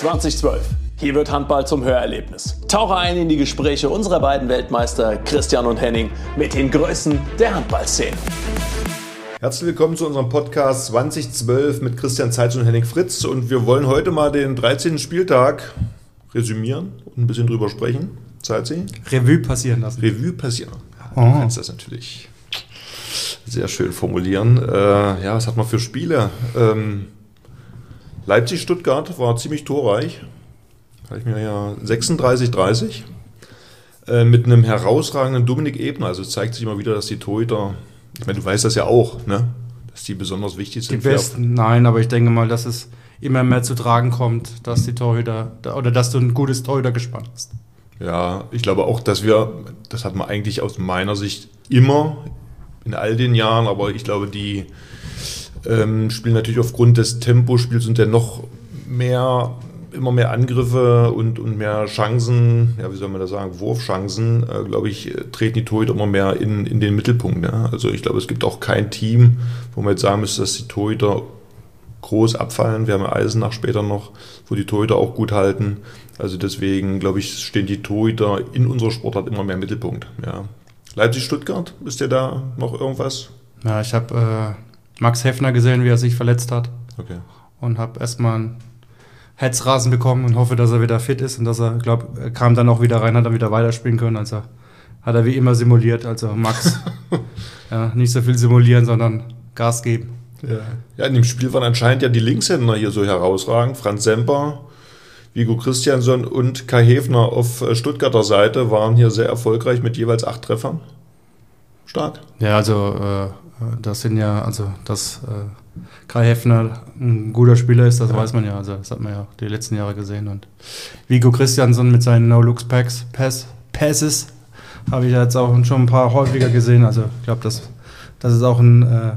2012. Hier wird Handball zum Hörerlebnis. Tauche ein in die Gespräche unserer beiden Weltmeister Christian und Henning mit den Größen der Handballszene. Herzlich willkommen zu unserem Podcast 2012 mit Christian Zeitz und Henning Fritz. Und wir wollen heute mal den 13. Spieltag resümieren und ein bisschen drüber sprechen. Zeitzi? Revue passieren lassen. Revue passieren. Ja, du oh. kannst das natürlich sehr schön formulieren. Äh, ja, was hat man für Spiele? Ähm, Leipzig-Stuttgart war ziemlich torreich. Habe ich mir ja 36-30 äh, mit einem herausragenden Dominik Ebner. Also es zeigt sich immer wieder, dass die Torhüter ich meine, du weißt das ja auch, ne? dass die besonders wichtig sind. Die besten, nein, aber ich denke mal, dass es immer mehr zu tragen kommt, dass die Torhüter oder dass du ein gutes Torhüter gespannt hast. Ja, ich glaube auch, dass wir, das hat man eigentlich aus meiner Sicht immer in all den Jahren, aber ich glaube, die ähm, spielen natürlich aufgrund des Tempospiels und der noch mehr immer mehr Angriffe und, und mehr Chancen, ja, wie soll man das sagen, Wurfchancen, äh, glaube ich, treten die Torhüter immer mehr in, in den Mittelpunkt. Ja? Also ich glaube, es gibt auch kein Team, wo man jetzt sagen müsste, dass die Torhüter groß abfallen. Wir haben ja Eisenach später noch, wo die Torhüter auch gut halten. Also deswegen, glaube ich, stehen die Torhüter in unserer Sportart immer mehr im Mittelpunkt. Ja. Leipzig-Stuttgart, ist dir da noch irgendwas? Ja, ich habe äh, Max Heffner gesehen, wie er sich verletzt hat. Okay. Und habe erstmal ein Hetzrasen bekommen und hoffe, dass er wieder fit ist und dass er, glaube er kam dann auch wieder rein, hat dann wieder weiterspielen können. Also hat er wie immer simuliert. Also Max, ja, nicht so viel simulieren, sondern Gas geben. Ja. ja, in dem Spiel waren anscheinend ja die Linkshänder hier so herausragend. Franz Semper, Vigo Christiansson und Kai Hefner auf äh, Stuttgarter Seite waren hier sehr erfolgreich mit jeweils acht Treffern. Stark. Ja, also äh, das sind ja, also dass äh, Kai Heffner ein guter Spieler ist, das ja. weiß man ja. Also das hat man ja die letzten Jahre gesehen. Und Vigo Christiansson mit seinen No-Looks-Packs, Pass, Passes, habe ich jetzt auch schon ein paar häufiger gesehen. Also ich glaube, das, das ist auch ein äh,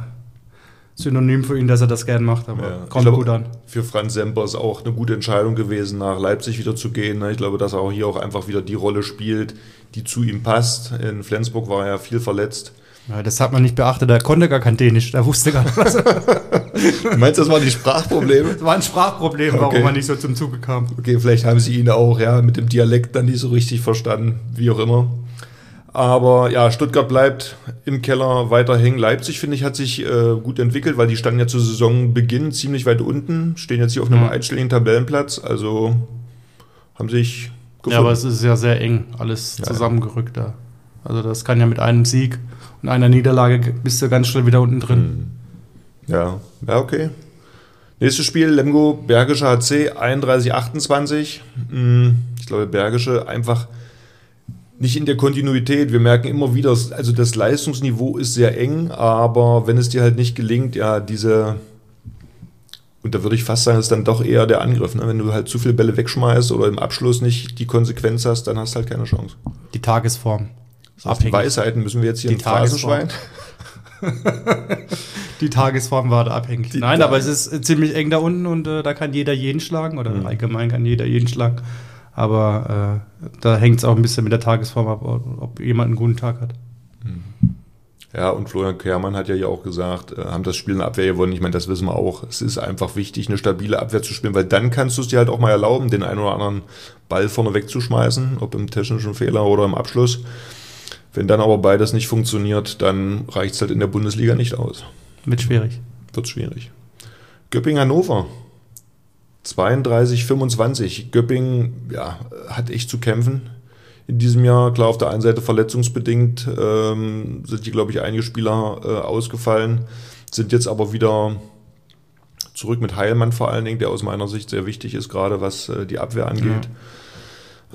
Synonym für ihn, dass er das gern macht, aber ja. kommt glaube, gut an. Für Franz Semper ist auch eine gute Entscheidung gewesen, nach Leipzig wieder zu gehen. Ne? Ich glaube, dass er auch hier auch einfach wieder die Rolle spielt, die zu ihm passt. In Flensburg war er viel verletzt. Ja, das hat man nicht beachtet, er konnte gar kein Dänisch, er wusste gar nicht was. du meinst, das waren die Sprachprobleme? Das war ein Sprachproblem, warum okay. man nicht so zum Zuge kam. Okay, vielleicht haben sie ihn auch ja, mit dem Dialekt dann nicht so richtig verstanden, wie auch immer. Aber ja, Stuttgart bleibt im Keller weiter hängen. Leipzig, finde ich, hat sich äh, gut entwickelt, weil die standen ja zu Saisonbeginn ziemlich weit unten, stehen jetzt hier auf einem mhm. einstelligen Tabellenplatz, also haben sich gefunden. Ja, aber es ist ja sehr eng, alles ja, zusammengerückt da. Also das kann ja mit einem Sieg in einer Niederlage bist du ganz schnell wieder unten drin. Hm. Ja, ja, okay. Nächstes Spiel, Lemgo, Bergische HC, 31-28. Hm, ich glaube, Bergische einfach nicht in der Kontinuität. Wir merken immer wieder, also das Leistungsniveau ist sehr eng, aber wenn es dir halt nicht gelingt, ja, diese, und da würde ich fast sagen, ist dann doch eher der Angriff. Ne? Wenn du halt zu viele Bälle wegschmeißt oder im Abschluss nicht die Konsequenz hast, dann hast du halt keine Chance. Die Tagesform. Die Weisheiten müssen wir jetzt hier die Phrasenschwein. die Tagesform war da abhängig. Die Nein, aber es ist ziemlich eng da unten und äh, da kann jeder jeden schlagen oder mhm. allgemein kann jeder jeden schlagen. Aber äh, da hängt es auch ein bisschen mit der Tagesform ab, ob jemand einen guten Tag hat. Mhm. Ja, und Florian Kehrmann hat ja ja auch gesagt, äh, haben das Spiel in der Abwehr gewonnen. Ich meine, das wissen wir auch. Es ist einfach wichtig, eine stabile Abwehr zu spielen, weil dann kannst du es dir halt auch mal erlauben, den einen oder anderen Ball vorne wegzuschmeißen, ob im technischen Fehler oder im Abschluss. Wenn dann aber beides nicht funktioniert, dann reicht es halt in der Bundesliga nicht aus. Wird schwierig. Wird schwierig. Göpping-Hannover. 32, 25. Göpping ja, hat echt zu kämpfen in diesem Jahr. Klar, auf der einen Seite verletzungsbedingt ähm, sind die, glaube ich, einige Spieler äh, ausgefallen, sind jetzt aber wieder zurück mit Heilmann vor allen Dingen, der aus meiner Sicht sehr wichtig ist, gerade was äh, die Abwehr angeht. Ja.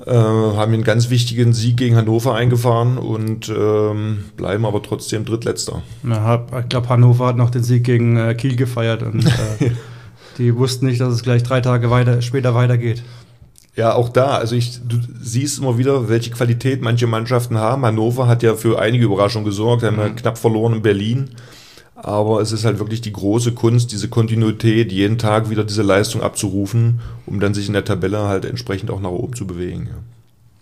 Äh, haben einen ganz wichtigen Sieg gegen Hannover eingefahren und ähm, bleiben aber trotzdem Drittletzter. Ja, ich glaube, Hannover hat noch den Sieg gegen äh, Kiel gefeiert und äh, die wussten nicht, dass es gleich drei Tage weiter, später weitergeht. Ja, auch da. Also ich, du siehst immer wieder, welche Qualität manche Mannschaften haben. Hannover hat ja für einige Überraschungen gesorgt, haben mhm. knapp verloren in Berlin. Aber es ist halt wirklich die große Kunst, diese Kontinuität, jeden Tag wieder diese Leistung abzurufen, um dann sich in der Tabelle halt entsprechend auch nach oben zu bewegen.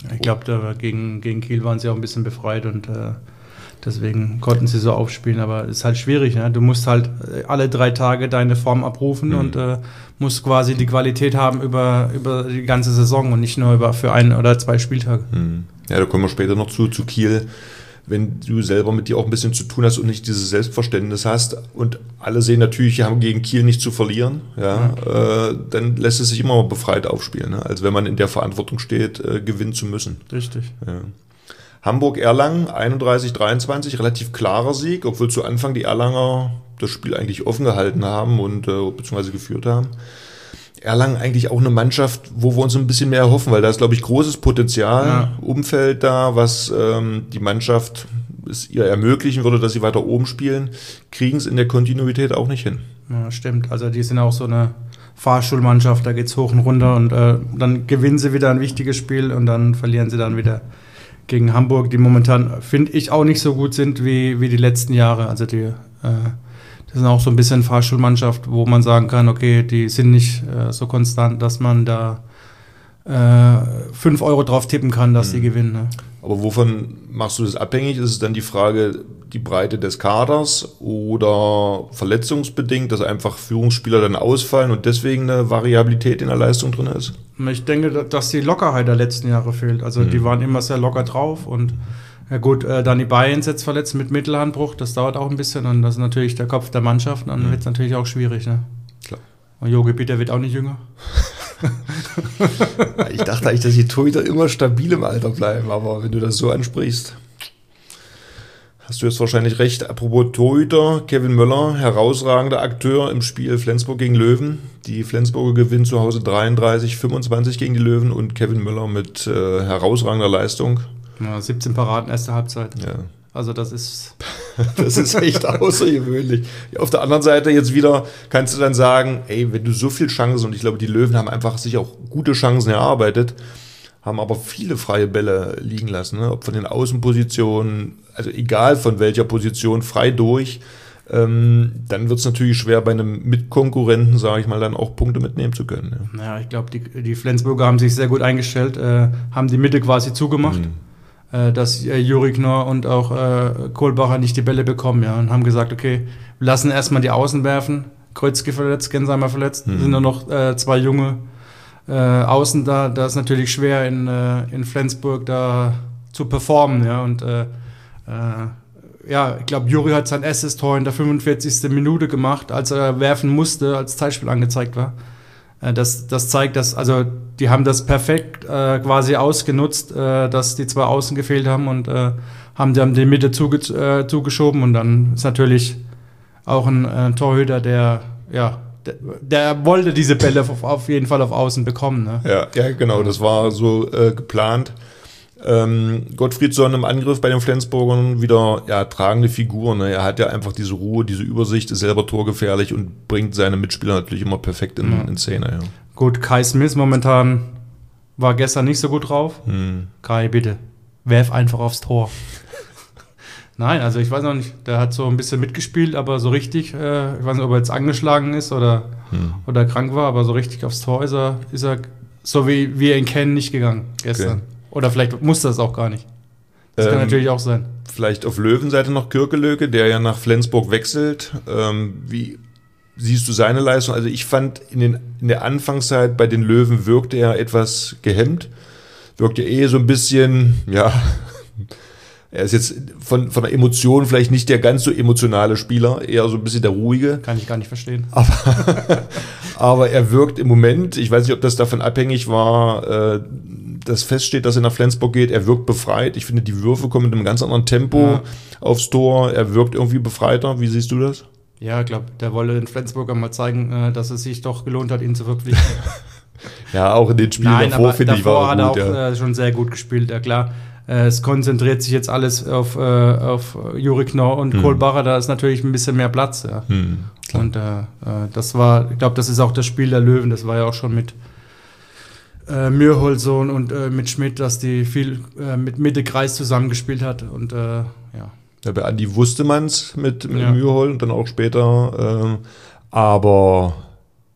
Ja. Ich glaube, gegen, gegen Kiel waren sie auch ein bisschen befreit und äh, Deswegen konnten sie so aufspielen, aber es ist halt schwierig. Ne? Du musst halt äh, alle drei Tage deine Form abrufen Mhm. und äh, musst quasi die Qualität haben über, über die ganze Saison und nicht nur über für ein oder zwei Spieltage. Hm. Ja, da kommen wir später noch zu, zu Kiel. Wenn du selber mit dir auch ein bisschen zu tun hast und nicht dieses Selbstverständnis hast und alle sehen natürlich, wir haben gegen Kiel nicht zu verlieren, ja, Äh, dann lässt es sich immer befreit aufspielen, ne? als wenn man in der Verantwortung steht, äh, gewinnen zu müssen. Richtig. Ja. Hamburg-Erlangen 31-23, relativ klarer Sieg, obwohl zu Anfang die Erlanger das Spiel eigentlich offen gehalten haben und äh, beziehungsweise geführt haben. Erlangen eigentlich auch eine Mannschaft, wo wir uns ein bisschen mehr erhoffen, weil da ist, glaube ich, großes Potenzial, Ja. Umfeld da, was ähm, die Mannschaft es ihr ermöglichen würde, dass sie weiter oben spielen, kriegen es in der Kontinuität auch nicht hin. Ja, stimmt. Also die sind auch so eine Fahrschulmannschaft, da geht's hoch und runter und äh, dann gewinnen sie wieder ein wichtiges Spiel und dann verlieren sie dann wieder gegen Hamburg, die momentan, finde ich, auch nicht so gut sind wie, wie die letzten Jahre. Also die, äh, das sind auch so ein bisschen Fahrschulmannschaft, wo man sagen kann, okay, die sind nicht äh, so konstant, dass man da äh, 5 Euro drauf tippen kann, dass sie gewinnen. Ne? Aber wovon machst du das abhängig? Ist es dann die Frage, die Breite des Kaders oder verletzungsbedingt, dass einfach Führungsspieler dann ausfallen und deswegen eine Variabilität in der Leistung drin ist? Ich denke, da- dass die Lockerheit der letzten Jahre fehlt. Also die waren immer sehr locker drauf und ja gut, äh, Danny Bayern ist jetzt verletzt mit Mittelhandbruch, das dauert auch ein bisschen und das ist natürlich der Kopf der Mannschaft und dann wird es natürlich auch schwierig. Ne? Klar. Und Jogi Bitter wird auch nicht jünger. Ich dachte eigentlich, dass die Torhüter immer stabil im Alter bleiben, aber wenn du das so ansprichst, hast du jetzt wahrscheinlich recht. Apropos Torhüter, Kevin Möller, herausragender Akteur im Spiel Flensburg gegen Löwen. Die Flensburger gewinnen zu Hause 33, 25 gegen die Löwen und Kevin Möller mit äh, herausragender Leistung. Ja, 17 Paraden, erste Halbzeit. Ja, Also das ist, Das ist echt außergewöhnlich. Auf der anderen Seite jetzt wieder kannst du dann sagen, ey, wenn du so viel Chancen und ich glaube, die Löwen haben einfach sich auch gute Chancen erarbeitet, haben aber viele freie Bälle liegen lassen, ne? ob von den Außenpositionen, also egal von welcher Position, frei durch. Ähm, dann wird es natürlich schwer, bei einem Mitkonkurrenten, sage ich mal, dann auch Punkte mitnehmen zu können. Ja. naja, ich glaube, die, die Flensburger haben sich sehr gut eingestellt, äh, haben die Mitte quasi zugemacht. äh, dass äh, Juri Knorr und auch äh, Kohlbacher nicht die Bälle bekommen, ja, und haben gesagt, okay, wir lassen erstmal die Außen werfen. Kreuzke verletzt, Gensheimer verletzt, sind nur noch äh, zwei junge äh, Außen da. Da ist natürlich schwer in, äh, in Flensburg da zu performen, ja, und äh, äh, ja, ich glaube, Juri hat sein erstes Tor in der 45. Minute gemacht, als er werfen musste, als Zeitspiel angezeigt war. Äh, Das, das zeigt, dass, also die haben das perfekt äh, quasi ausgenutzt, äh, dass die zwei Außen gefehlt haben und äh, haben dann die Mitte zuge äh, zugeschoben und dann ist natürlich auch ein äh, Torhüter, der, ja, der, der wollte diese Bälle auf, auf jeden Fall auf Außen bekommen. Ne? Ja, ja, genau, das war so geplant. Ähm, Gottfriedson im Angriff bei den Flensburgern wieder ja, tragende Figur. Ne? Er hat ja einfach diese Ruhe, diese Übersicht, ist selber torgefährlich und bringt seine Mitspieler natürlich immer perfekt in, in Szene. Ja. Gut, Kai Smith momentan war gestern nicht so gut drauf. Hm. Kai, bitte, werf einfach aufs Tor. Nein, also ich weiß noch nicht, der hat so ein bisschen mitgespielt, aber so richtig, äh, ich weiß nicht, ob er jetzt angeschlagen ist oder, oder krank war, aber so richtig aufs Tor ist er, ist er so wie wir ihn kennen, nicht gegangen gestern. Okay. Oder vielleicht musste das auch gar nicht. Das kann Ähm, natürlich auch sein. Vielleicht auf Löwenseite noch Kirkelöke, der ja nach Flensburg wechselt. Ähm, wie siehst du seine Leistung? Also ich fand in, den, in der Anfangszeit bei den Löwen wirkte er etwas gehemmt. Wirkte eh so ein bisschen, ja, er ist jetzt von, von der Emotion vielleicht nicht der ganz so emotionale Spieler, eher so ein bisschen der ruhige. Kann ich gar nicht verstehen. Aber er wirkt im Moment, ich weiß nicht, ob das davon abhängig war, äh, dass feststeht, dass er nach Flensburg geht. Er wirkt befreit. Ich finde, die Würfe kommen mit einem ganz anderen Tempo Ja. aufs Tor. Er wirkt irgendwie befreiter. Wie siehst du das? Ja, ich glaube, der wollte den Flensburger mal zeigen, äh, dass es sich doch gelohnt hat, ihn zu verpflichten. Ja, auch in den Spielen Nein, davor, finde ich, war hat er er gut. auch ja. äh, schon sehr gut gespielt, ja klar. Äh, es konzentriert sich jetzt alles auf, äh, auf Juri Knorr und Kohlbacher, da ist natürlich ein bisschen mehr Platz. Ja. Hm. Und äh, das war, ich glaube, das ist auch das Spiel der Löwen, das war ja auch schon mit äh, Mürholzon und äh, mit Schmidt, dass die viel äh, mit Mitte Kreis zusammengespielt hat und äh, ja. Ja, bei Andi wusste man's mit, mit Ja. Mühol und dann auch später. Ähm, aber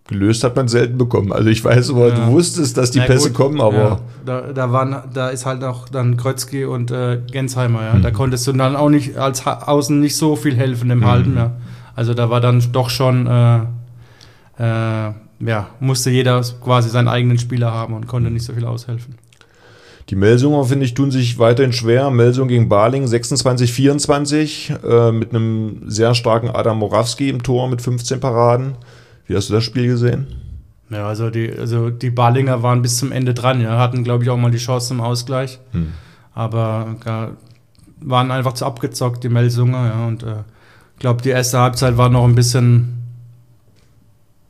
gelöst hat man selten bekommen. Also ich weiß aber, Ja. du wusstest, dass die Na Pässe gut, kommen, aber ja, da, da, waren, da ist halt auch dann Krötzky und äh, Gensheimer, ja. Mhm. Da konntest du dann auch nicht als ha Außen nicht so viel helfen Mhm. im Halten, ja. Also da war dann doch schon, äh, ja, musste jeder quasi seinen eigenen Spieler haben und konnte nicht so viel aushelfen. die Melsunger, finde ich, tun sich weiterhin schwer. Melsung gegen Baling 26-24 äh, mit einem sehr starken Adam Morawski im Tor mit 15 Paraden. Wie hast du das Spiel gesehen? Ja, also die, also die Balinger waren bis zum Ende dran, ja, hatten, glaube ich, auch mal die Chance zum Ausgleich. Hm. Aber ja, waren einfach zu abgezockt, die Melsunger, ja. Und äh, ich glaube, die erste Halbzeit war noch ein bisschen,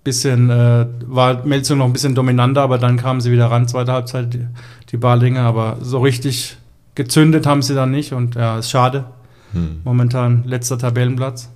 bisschen, äh, war Melsung noch ein bisschen dominanter, aber dann kamen sie wieder ran, zweite Halbzeit, die, die Balinger. Aber so richtig gezündet haben sie dann nicht und ja, ist schade. Hm. Momentan letzter Tabellenplatz.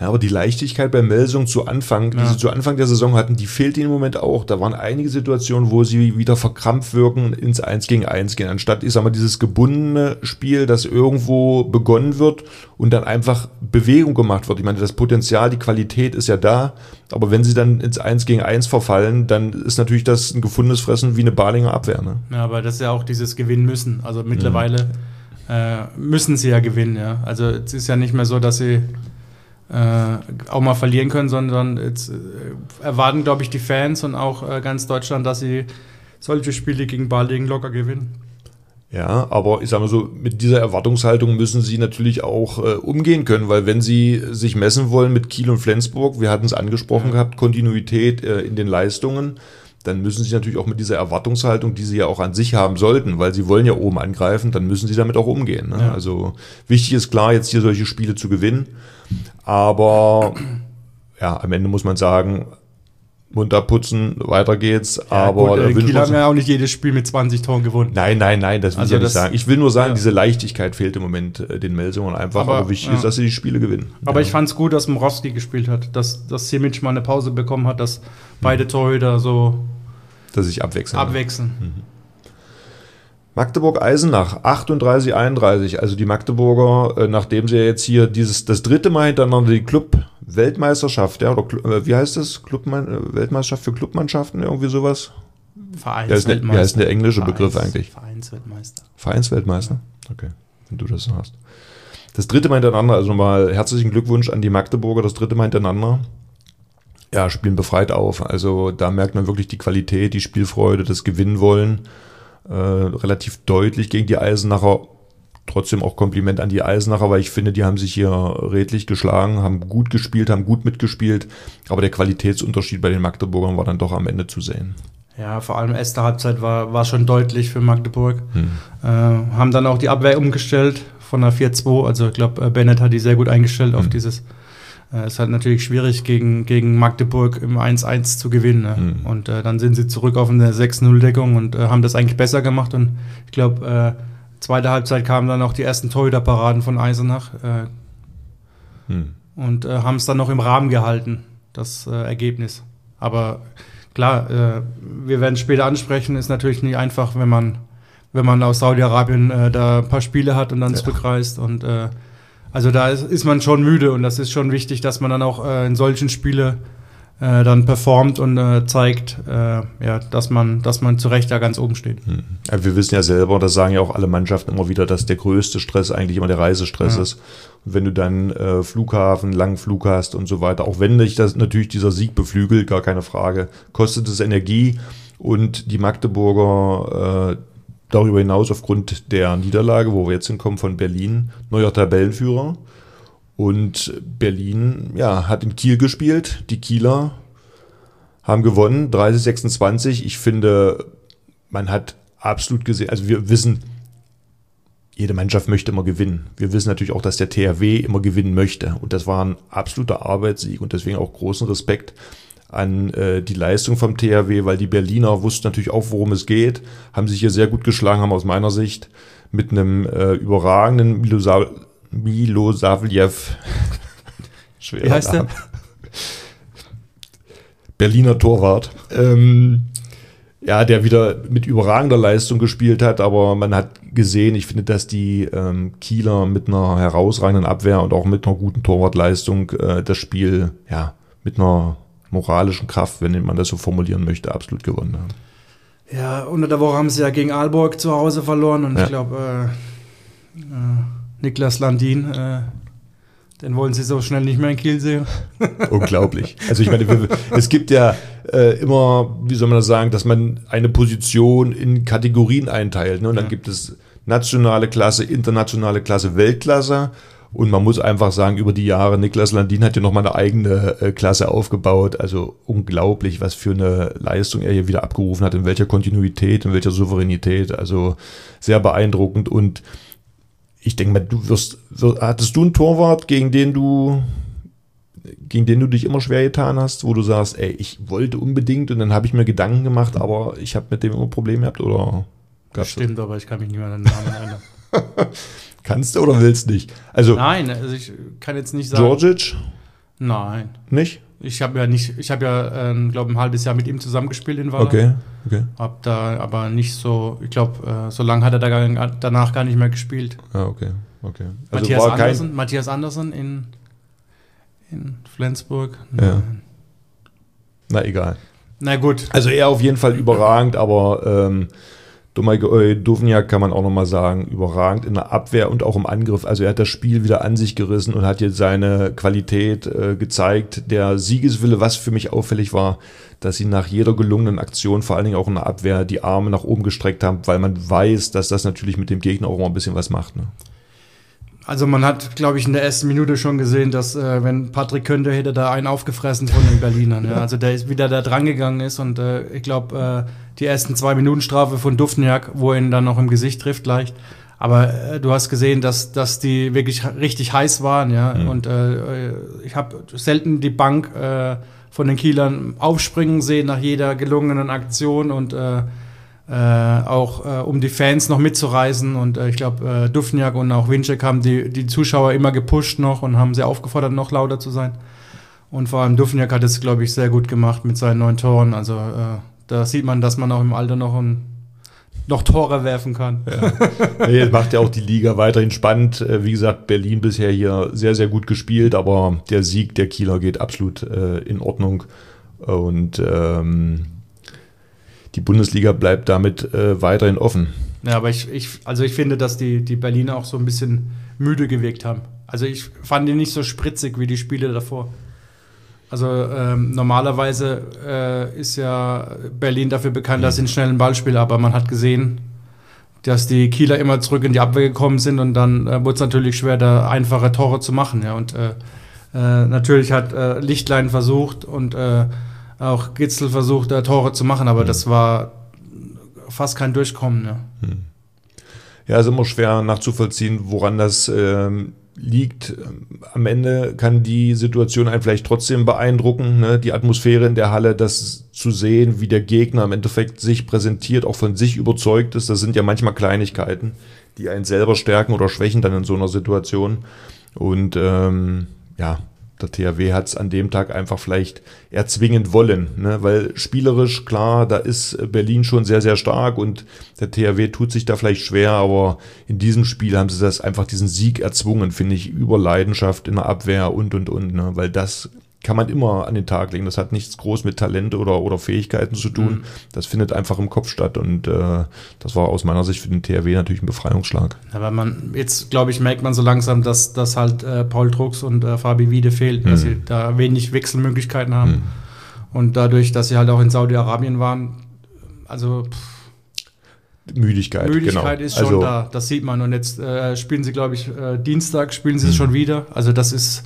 Ja, aber die Leichtigkeit bei Melsung zu Anfang, die Ja. sie zu Anfang der Saison hatten, die fehlt ihnen im Moment auch. Da waren einige Situationen, wo sie wieder verkrampft wirken, ins Eins gegen Eins gehen. Anstatt, ich sag mal, dieses gebundene Spiel, das irgendwo begonnen wird und dann einfach Bewegung gemacht wird. Ich meine, das Potenzial, die Qualität ist ja da. Aber wenn sie dann ins Eins gegen Eins verfallen, dann ist natürlich das ein gefundenes Fressen wie eine Balinger Abwehr. Ne? Ja, aber das ist ja auch dieses Gewinnen müssen. Also mittlerweile äh, müssen sie ja gewinnen, ja. Also es ist ja nicht mehr so, dass sie äh, auch mal verlieren können, sondern jetzt äh, erwarten, glaube ich, die Fans und auch äh, ganz Deutschland, dass sie solche Spiele gegen Balingen locker gewinnen. Ja, aber ich sage mal so, mit dieser Erwartungshaltung müssen sie natürlich auch äh, umgehen können, weil wenn sie sich messen wollen mit Kiel und Flensburg, wir hatten es angesprochen gehabt, Kontinuität äh, in den Leistungen, dann müssen sie natürlich auch mit dieser Erwartungshaltung, die sie ja auch an sich haben sollten, weil sie wollen ja oben angreifen, dann müssen sie damit auch umgehen. Ne? Ja. Also wichtig ist klar, jetzt hier solche Spiele zu gewinnen, aber ja, am Ende muss man sagen, munter putzen, weiter geht's, aber gut, äh, Kiel haben ja auch nicht jedes Spiel mit 20 Toren gewonnen. Nein, nein, nein, das will Also ich ja nicht sagen. Ich will nur sagen, ja. diese Leichtigkeit fehlt im Moment äh, den Melsungen einfach. Aber, Aber, wichtig ja. ist, dass sie die Spiele gewinnen. Aber ja. ich fand es gut, dass Morowski gespielt hat, dass, dass Simic mal eine Pause bekommen hat, dass beide Torhüter so dass ich abwechseln. abwechseln. Magdeburg-Eisenach 38-31. Also die Magdeburger, äh, nachdem sie jetzt hier dieses das dritte Mal hintereinander die Club-Weltmeisterschaft, ja, oder äh, wie heißt das? Club Weltmeisterschaft für Clubmannschaften, irgendwie sowas? Ja, ist der- wie heißt denn der englische Begriff eigentlich? Vereinsweltmeister. Vereinsweltmeister? Okay, wenn du das so hast. Das dritte Mal hintereinander, also nochmal herzlichen Glückwunsch an die Magdeburger, das dritte Mal hintereinander. Ja, spielen befreit auf. Also da merkt man wirklich die Qualität, die Spielfreude, das Gewinnen wollen. Äh, relativ deutlich gegen die Eisenacher. Trotzdem auch Kompliment an die Eisenacher, weil ich finde, die haben sich hier redlich geschlagen, haben gut gespielt, haben gut mitgespielt. Aber der Qualitätsunterschied bei den Magdeburgern war dann doch am Ende zu sehen. Ja, vor allem erste Halbzeit war, war schon deutlich für Magdeburg. Hm. Äh, haben dann auch die Abwehr umgestellt von einer 4-2. Also ich glaube, äh, Bennett hat die sehr gut eingestellt auf Mhm. dieses. Es äh, ist halt natürlich schwierig, gegen, gegen Magdeburg im 1-1 zu gewinnen. Ne? Mhm. Und äh, dann sind sie zurück auf eine 6-0-Deckung und äh, haben das eigentlich besser gemacht. Und ich glaube, äh, zweite Halbzeit kamen dann auch die ersten Torhüterparaden von Eisenach äh, Hm. und äh, haben es dann noch im Rahmen gehalten, das äh, Ergebnis. Aber klar, äh, wir werden es später ansprechen, ist natürlich nicht einfach, wenn man, wenn man aus Saudi-Arabien äh, da ein paar Spiele hat und dann Ja. zurückreist. Und äh, also da ist, ist man schon müde und das ist schon wichtig, dass man dann auch in solchen Spiele äh, dann performt und äh, zeigt, äh, ja, dass man, dass man zu Recht da ganz oben steht. Hm. Ja, wir wissen ja selber, das sagen ja auch alle Mannschaften immer wieder, dass der größte Stress eigentlich immer der Reisestress Ja. ist. Und wenn du dann äh, Flughafen, langen Flug hast und so weiter, auch wenn dich das natürlich dieser Sieg beflügelt, gar keine Frage, kostet es Energie und die Magdeburger äh, darüber hinaus aufgrund der Niederlage, wo wir jetzt hinkommen von Berlin, neuer Tabellenführer. Und Berlin, ja, hat in Kiel gespielt. Die Kieler haben gewonnen, 30-26. Ich finde, man hat absolut gesehen, also wir wissen, jede Mannschaft möchte immer gewinnen. Wir wissen natürlich auch, dass der THW immer gewinnen möchte. Und das war ein absoluter Arbeitssieg und deswegen auch großen Respekt an äh, die Leistung vom THW, weil die Berliner wussten natürlich auch, worum es geht, haben sich hier sehr gut geschlagen, haben aus meiner Sicht mit einem äh, überragenden Milosavljev schwerer Wie heißt der? Name. Berliner Torwart. Ähm, ja, der wieder mit überragender Leistung gespielt hat, aber man hat gesehen, ich finde, dass die ähm, Kieler mit einer herausragenden Abwehr und auch mit einer guten Torwartleistung äh, das Spiel ja mit einer moralischen Kraft, wenn man das so formulieren möchte, absolut gewonnen haben. Ja, unter der Woche haben sie ja gegen Aalborg zu Hause verloren und Ja. ich glaube, äh, äh, Niklas Landin, äh, den wollen sie so schnell nicht mehr in Kiel sehen. Unglaublich. Also ich meine, es gibt ja äh, immer, wie soll man das sagen, dass man eine Position in Kategorien einteilt. Ne? Und dann Ja. gibt es nationale Klasse, internationale Klasse, Weltklasse. Und man muss einfach sagen, über die Jahre, Niklas Landin hat ja nochmal eine eigene äh, Klasse aufgebaut. Also unglaublich, was für eine Leistung er hier wieder abgerufen hat, in welcher Kontinuität, in welcher Souveränität. Also sehr beeindruckend. Und ich denke mal, du wirst, wir- hattest du einen Torwart, gegen den du gegen den du dich immer schwer getan hast, wo du sagst, ey, ich wollte unbedingt und dann habe ich mir Gedanken gemacht, aber ich habe mit dem immer Probleme gehabt oder gab's das? Stimmt, aber ich kann mich nicht mehr an den Namen erinnern. Kannst du oder willst nicht? Also Nein, also ich kann jetzt nicht sagen. Georgic Nein. nicht? Ich habe ja nicht, ich habe ja, äh, glaube ein halbes Jahr mit ihm zusammengespielt in Waller. Okay, okay. Hab da aber nicht so, ich glaube, äh, so lange hat er da gar, danach gar nicht mehr gespielt. Ah, okay, okay. Also Matthias Andersen, Matthias Andersen in, in Flensburg. Ja. Na egal. Na gut. Also er auf jeden Fall überragend, aber ähm, Domagoj Duvniak kann man auch nochmal sagen, überragend in der Abwehr und auch im Angriff. Also er hat das Spiel wieder an sich gerissen und hat jetzt seine Qualität äh, gezeigt. Der Siegeswille, was für mich auffällig war, dass sie nach jeder gelungenen Aktion, vor allen Dingen auch in der Abwehr, die Arme nach oben gestreckt haben, weil man weiß, dass das natürlich mit dem Gegner auch mal ein bisschen was macht. Ne? Also man hat, glaube ich, in der ersten Minute schon gesehen, dass äh, wenn Patrick könnte, hätte da einen aufgefressen von den Berlinern. Ja. Also der ist wieder da drangegangen ist und äh, ich glaube, äh, die ersten zwei Minuten Strafe von Dufniak, wo er ihn dann noch im Gesicht trifft leicht. Aber äh, du hast gesehen, dass, dass die wirklich richtig heiß waren, ja. Mhm. Und äh, ich habe selten die Bank äh, von den Kielern aufspringen sehen nach jeder gelungenen Aktion und äh, auch äh, um die Fans noch mitzureißen. Und äh, ich glaube, äh, Dufniak und auch Winczek haben die, die Zuschauer immer gepusht noch und haben sie aufgefordert, noch lauter zu sein. Und vor allem Dufniak hat es, glaube ich, sehr gut gemacht mit seinen neun Toren. Also äh, da sieht man, dass man auch im Alter noch, ein, noch Tore werfen kann. Nee, das macht ja auch die Liga weiterhin spannend. Äh, Wie gesagt, Berlin bisher hier sehr, sehr gut gespielt, aber der Sieg der Kieler geht absolut äh, in Ordnung. Und ähm, die Bundesliga bleibt damit äh, weiterhin offen. Ja, aber ich, ich, also ich finde, dass die, die Berliner auch so ein bisschen müde gewirkt haben. Also ich fand die nicht so spritzig wie die Spiele davor. Also ähm, normalerweise äh, ist ja Berlin dafür bekannt, dass sie einen schnellen Ball spielen, aber man hat gesehen, dass die Kieler immer zurück in die Abwehr gekommen sind und dann äh, wurde es natürlich schwer, da einfache Tore zu machen. Ja. Und äh, äh, natürlich hat äh, Lichtlein versucht und äh, auch Gitzel versucht, da Tore zu machen, aber das war fast kein Durchkommen. Ja. Ja, ist immer schwer nachzuvollziehen, woran das ähm, liegt. Am Ende kann die Situation einen vielleicht trotzdem beeindrucken, ne? die Atmosphäre in der Halle, das zu sehen, wie der Gegner im Endeffekt sich präsentiert, auch von sich überzeugt ist. Das sind ja manchmal Kleinigkeiten, die einen selber stärken oder schwächen dann in so einer Situation. Und ähm, ja, der THW hat es an dem Tag einfach vielleicht erzwingend wollen, ne? weil spielerisch, klar, da ist Berlin schon sehr, sehr stark und der THW tut sich da vielleicht schwer, aber in diesem Spiel haben sie das einfach diesen Sieg erzwungen, finde ich, über Leidenschaft in der Abwehr und, und, und, ne? weil das kann man immer an den Tag legen. Das hat nichts groß mit Talent oder, oder Fähigkeiten zu tun. Mhm. Das findet einfach im Kopf statt und äh, das war aus meiner Sicht für den THW natürlich ein Befreiungsschlag. Aber man, jetzt glaube ich, merkt man so langsam, dass, dass halt äh, Paul Drucks und äh, Fabi Wiede fehlt, dass Mhm. sie da wenig Wechselmöglichkeiten haben. Mhm. Und dadurch, dass sie halt auch in Saudi-Arabien waren, also pff, Müdigkeit, Müdigkeit genau. ist schon also, da, das sieht man. Und jetzt äh, spielen sie, glaube ich, äh, Dienstag spielen sie Mhm. es schon wieder. Also das ist,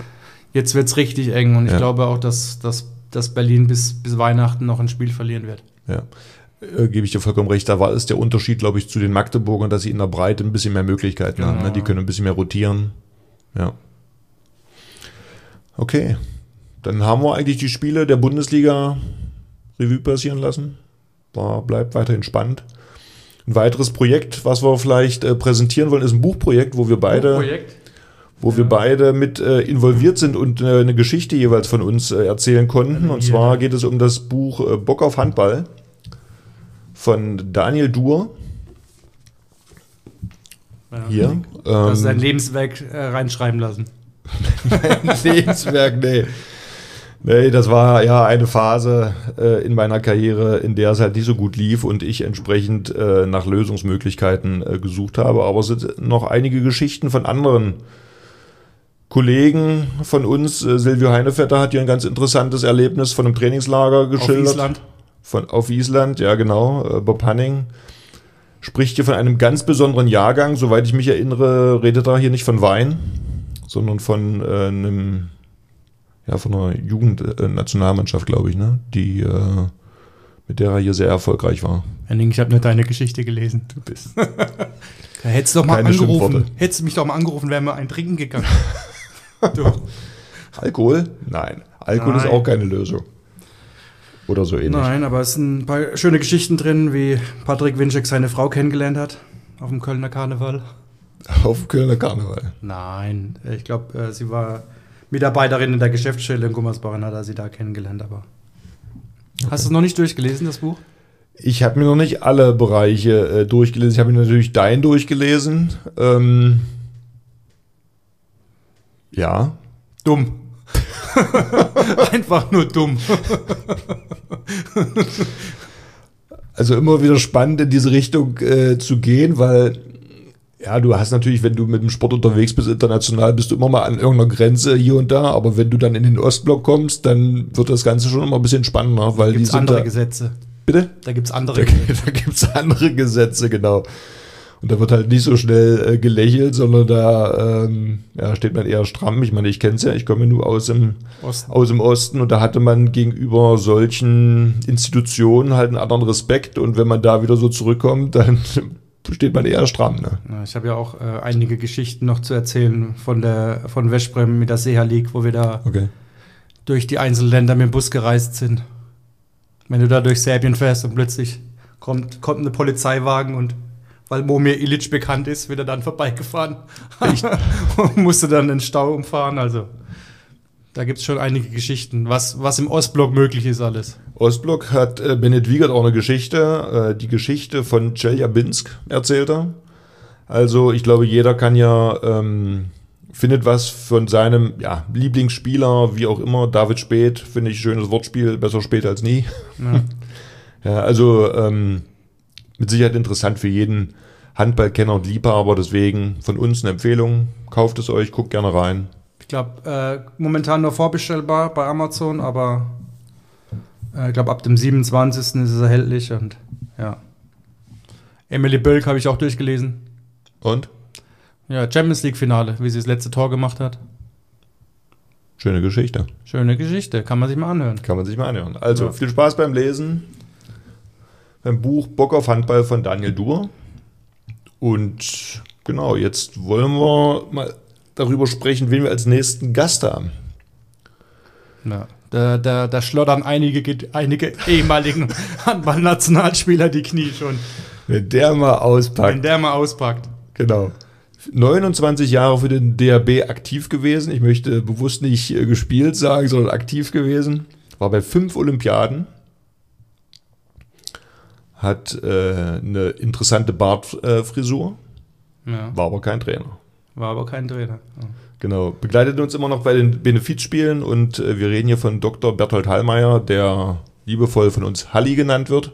jetzt wird es richtig eng. Und ich Ja. glaube auch, dass, dass, dass Berlin bis, bis Weihnachten noch ein Spiel verlieren wird. Ja. Äh, Gebe ich dir vollkommen recht. Da war ist der Unterschied, glaube ich, zu den Magdeburgern, dass sie in der Breite ein bisschen mehr Möglichkeiten haben. Genau. Ne? Die können ein bisschen mehr rotieren. Ja. Okay. Dann haben wir eigentlich die Spiele der Bundesliga Revue passieren lassen. War, bleibt weiterhin spannend. Ein weiteres Projekt, was wir vielleicht äh, präsentieren wollen, ist ein Buchprojekt, wo wir beide Projekt. Wo wir beide mit äh, involviert sind und äh, eine Geschichte jeweils von uns äh, erzählen konnten. Und zwar geht es um das Buch äh, Bock auf Handball von Daniel Duhr. Ja. Hier. Das ist sein Ähm, Lebenswerk äh, reinschreiben lassen. Lebenswerk, nee. Nee, das war ja eine Phase äh, in meiner Karriere, in der es halt nicht so gut lief und ich entsprechend äh, nach Lösungsmöglichkeiten äh, gesucht habe. Aber es sind noch einige Geschichten von anderen Kollegen von uns. Äh, Silvio Heinevetter hat hier ein ganz interessantes Erlebnis von einem Trainingslager geschildert. Auf Island. Von, auf Island, ja genau. Äh, Bob Hanning spricht hier von einem ganz besonderen Jahrgang. Soweit ich mich erinnere, redet er hier nicht von Wein, sondern von äh, einem, ja, von einer Jugendnationalmannschaft, glaube ich, ne? Die, äh, mit der er hier sehr erfolgreich war. Henning, ich habe nur deine Geschichte gelesen. Du bist. Hättest du doch mal Keine angerufen. Hättest du mich doch mal angerufen, wären wir ein Trinken gegangen. Alkohol? Nein. Alkohol ist Nein. auch keine Lösung. Oder so ähnlich. Nein, aber es sind ein paar schöne Geschichten drin, wie Patrick Winczek seine Frau kennengelernt hat auf dem Kölner Karneval. Auf dem Kölner Karneval. Nein, ich glaube, äh, sie war Mitarbeiterin in der Geschäftsstelle in Gummersbach und hat er sie da kennengelernt. Aber hast du es noch nicht durchgelesen, das Buch? Ich habe mir noch nicht alle Bereiche äh, durchgelesen. Ich habe mir natürlich dein durchgelesen. Ähm, ja. Dumm. Einfach nur dumm. Also immer wieder spannend in diese Richtung äh, zu gehen, weil ja, du hast natürlich, wenn du mit dem Sport unterwegs bist, international, bist du immer mal an irgendeiner Grenze hier und da, aber wenn du dann in den Ostblock kommst, dann wird das Ganze schon immer ein bisschen spannender, weil die Gibt es sind andere da, Gesetze? Bitte? Da gibt es Da, andere. da gibt es andere Gesetze, genau. Und da wird halt nicht so schnell äh, gelächelt, sondern da ähm, ja, steht man eher stramm. Ich meine, ich kenne es ja, ich komme nur aus dem, Osten. aus dem Osten und da hatte man gegenüber solchen Institutionen halt einen anderen Respekt und wenn man da wieder so zurückkommt, dann steht man eher stramm. Ne? Ja, Ich habe ja auch äh, einige Geschichten noch zu erzählen von der von Westbrem mit der Seha League, wo wir da Okay. durch die einzelnen Länder mit dem Bus gereist sind. Wenn du da durch Serbien fährst und plötzlich kommt, kommt eine Polizeiwagen und weil Momir Ilic bekannt ist, wird er dann vorbeigefahren und musste dann den Stau umfahren. Also da gibt es schon einige Geschichten, was, was im Ostblock möglich ist alles. Ostblock hat äh, Bennett Wiegert auch eine Geschichte, äh, die Geschichte von Chelyabinsk erzählt er. Also ich glaube, jeder kann ja, ähm, findet was von seinem ja, Lieblingsspieler, wie auch immer, David Speth, finde ich schönes Wortspiel, besser spät als nie. Ja. Ja, also ähm, mit Sicherheit interessant für jeden Handballkenner und Liebhaber, deswegen von uns eine Empfehlung, kauft es euch, guckt gerne rein. Ich glaube, äh, momentan nur vorbestellbar bei Amazon, aber äh, ich glaube, ab dem 27. ist es erhältlich und ja. Emily Bölk habe ich auch durchgelesen. Und? Ja, Champions League Finale, wie sie das letzte Tor gemacht hat. Schöne Geschichte. Schöne Geschichte, kann man sich mal anhören. Kann man sich mal anhören. Also, Ja. viel Spaß beim Lesen. Beim Buch Bock auf Handball von Daniel Dur. Und genau, jetzt wollen wir mal darüber sprechen, wen wir als nächsten Gast haben. Ja. Da, da, da schlottern einige, einige ehemaligen Handballnationalspieler die Knie schon, Wenn der mal auspackt. wenn der mal auspackt. Genau. 29 Jahre für den DRB aktiv gewesen. Ich möchte bewusst nicht äh, gespielt sagen, sondern aktiv gewesen. War bei fünf Olympiaden. Hat äh, eine interessante Bartfrisur. Ja, War aber kein Trainer. war aber kein Trainer. Ja. Genau. Begleitet uns immer noch bei den Benefizspielen und äh, wir reden hier von Dr. Berthold Hallmeier, der liebevoll von uns Halli genannt wird.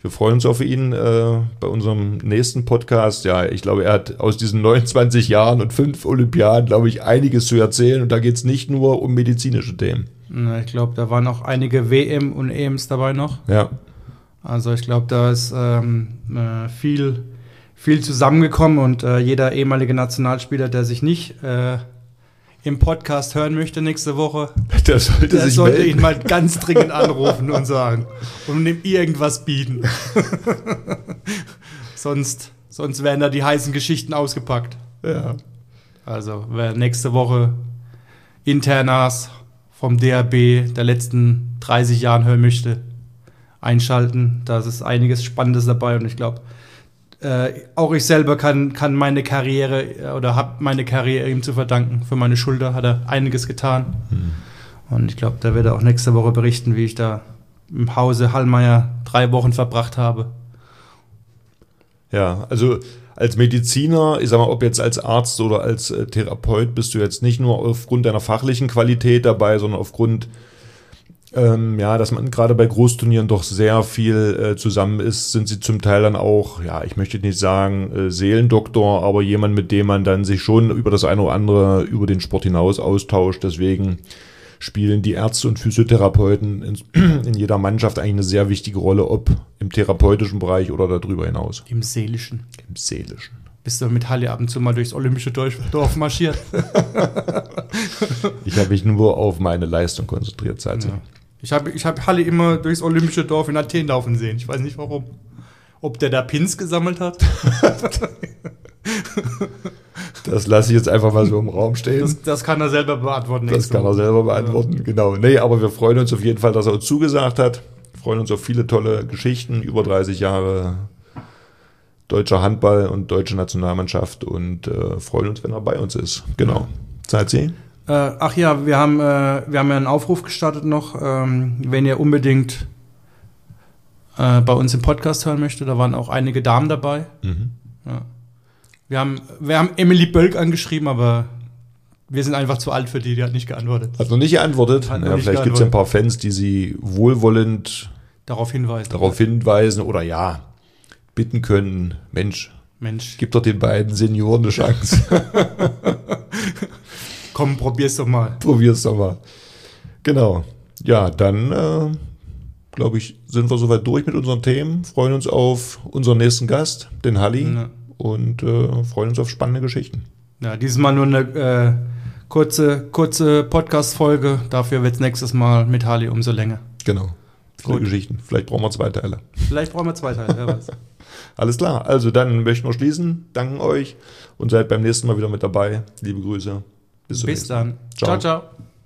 Wir freuen uns auf ihn äh, bei unserem nächsten Podcast. Ja, ich glaube, er hat aus diesen 29 Jahren und fünf Olympiaden, glaube ich, einiges zu erzählen. Und da geht es nicht nur um medizinische Themen. Na, Ich glaube, da waren auch einige WM und EMs dabei noch. Ja, Also ich glaube, da ist ähm, äh, viel, viel zusammengekommen und äh, jeder ehemalige Nationalspieler, der sich nicht äh, im Podcast hören möchte nächste Woche, der sollte der sich sollte melden. ihn mal ganz dringend anrufen und sagen und ihm irgendwas bieten. sonst, sonst werden da die heißen Geschichten ausgepackt. Ja. Also wer nächste Woche Internas vom DRB der letzten 30 Jahren hören möchte, einschalten. Da ist einiges Spannendes dabei und ich glaube, äh, auch ich selber kann, kann meine Karriere äh, oder habe meine Karriere ihm zu verdanken. Für meine Schulter hat er einiges getan. Und ich glaube, da wird er auch nächste Woche berichten, wie ich da im Hause Hallmeier drei Wochen verbracht habe. Ja, also als Mediziner, ich sag mal, ob jetzt als Arzt oder als äh, Therapeut, bist du jetzt nicht nur aufgrund deiner fachlichen Qualität dabei, sondern aufgrund ähm, ja, dass man gerade bei Großturnieren doch sehr viel äh, zusammen ist, sind sie zum Teil dann auch, ja, ich möchte nicht sagen äh, Seelendoktor, aber jemand, mit dem man dann sich schon über das eine oder andere über den Sport hinaus austauscht. Deswegen spielen die Ärzte und Physiotherapeuten in, in jeder Mannschaft eigentlich eine sehr wichtige Rolle, ob im therapeutischen Bereich oder darüber hinaus. Im Seelischen. Im Seelischen. Bist du mit Halle ab und zu mal durchs olympische Dorf marschiert? ich habe mich nur auf meine Leistung konzentriert seitdem. Ja. Ich habe ich hab Halle immer durchs olympische Dorf in Athen laufen sehen. Ich weiß nicht warum. Ob der da Pins gesammelt hat? Das lasse ich jetzt einfach mal so im Raum stehen. Das, das kann er selber beantworten. Das kann er selber beantworten, ja. genau. Nee, aber wir freuen uns auf jeden Fall, dass er uns zugesagt hat. Wir freuen uns auf viele tolle Geschichten, über 30 Jahre deutscher Handball und deutsche Nationalmannschaft und äh, freuen uns, wenn er bei uns ist. Genau. Zeit Sie? Äh, ach ja, wir haben, äh, wir haben ja einen Aufruf gestartet noch, ähm, wenn ihr unbedingt äh, bei uns im Podcast hören möchtet. Da waren auch einige Damen dabei. Mhm. Ja. Wir, haben, wir haben Emily Bölk angeschrieben, aber wir sind einfach zu alt für die, die hat nicht geantwortet. Hat noch nicht geantwortet? Hat naja, vielleicht gibt es ja ein paar Fans, die sie wohlwollend darauf hinweisen. Darauf hinweisen oder ja, bitten können, Mensch, Mensch. gib doch den beiden Senioren eine Chance. Komm, probier's doch mal. Probier's doch mal. Genau. Ja, dann äh, glaube ich, sind wir soweit durch mit unseren Themen. Freuen uns auf unseren nächsten Gast, den Halli, ja. und äh, freuen uns auf spannende Geschichten. Ja, dieses Mal nur eine äh, kurze, kurze Podcast-Folge. Dafür wird es nächstes Mal mit Halli umso länger. Genau. Viele Gut. Geschichten. Vielleicht brauchen wir zwei Teile. Vielleicht brauchen wir zwei Teile, wer weiß. Alles klar. Also dann möchten wir schließen. Danken euch und seid beim nächsten Mal wieder mit dabei. Liebe Grüße. Bis, Bis dann. Ciao, ciao. ciao.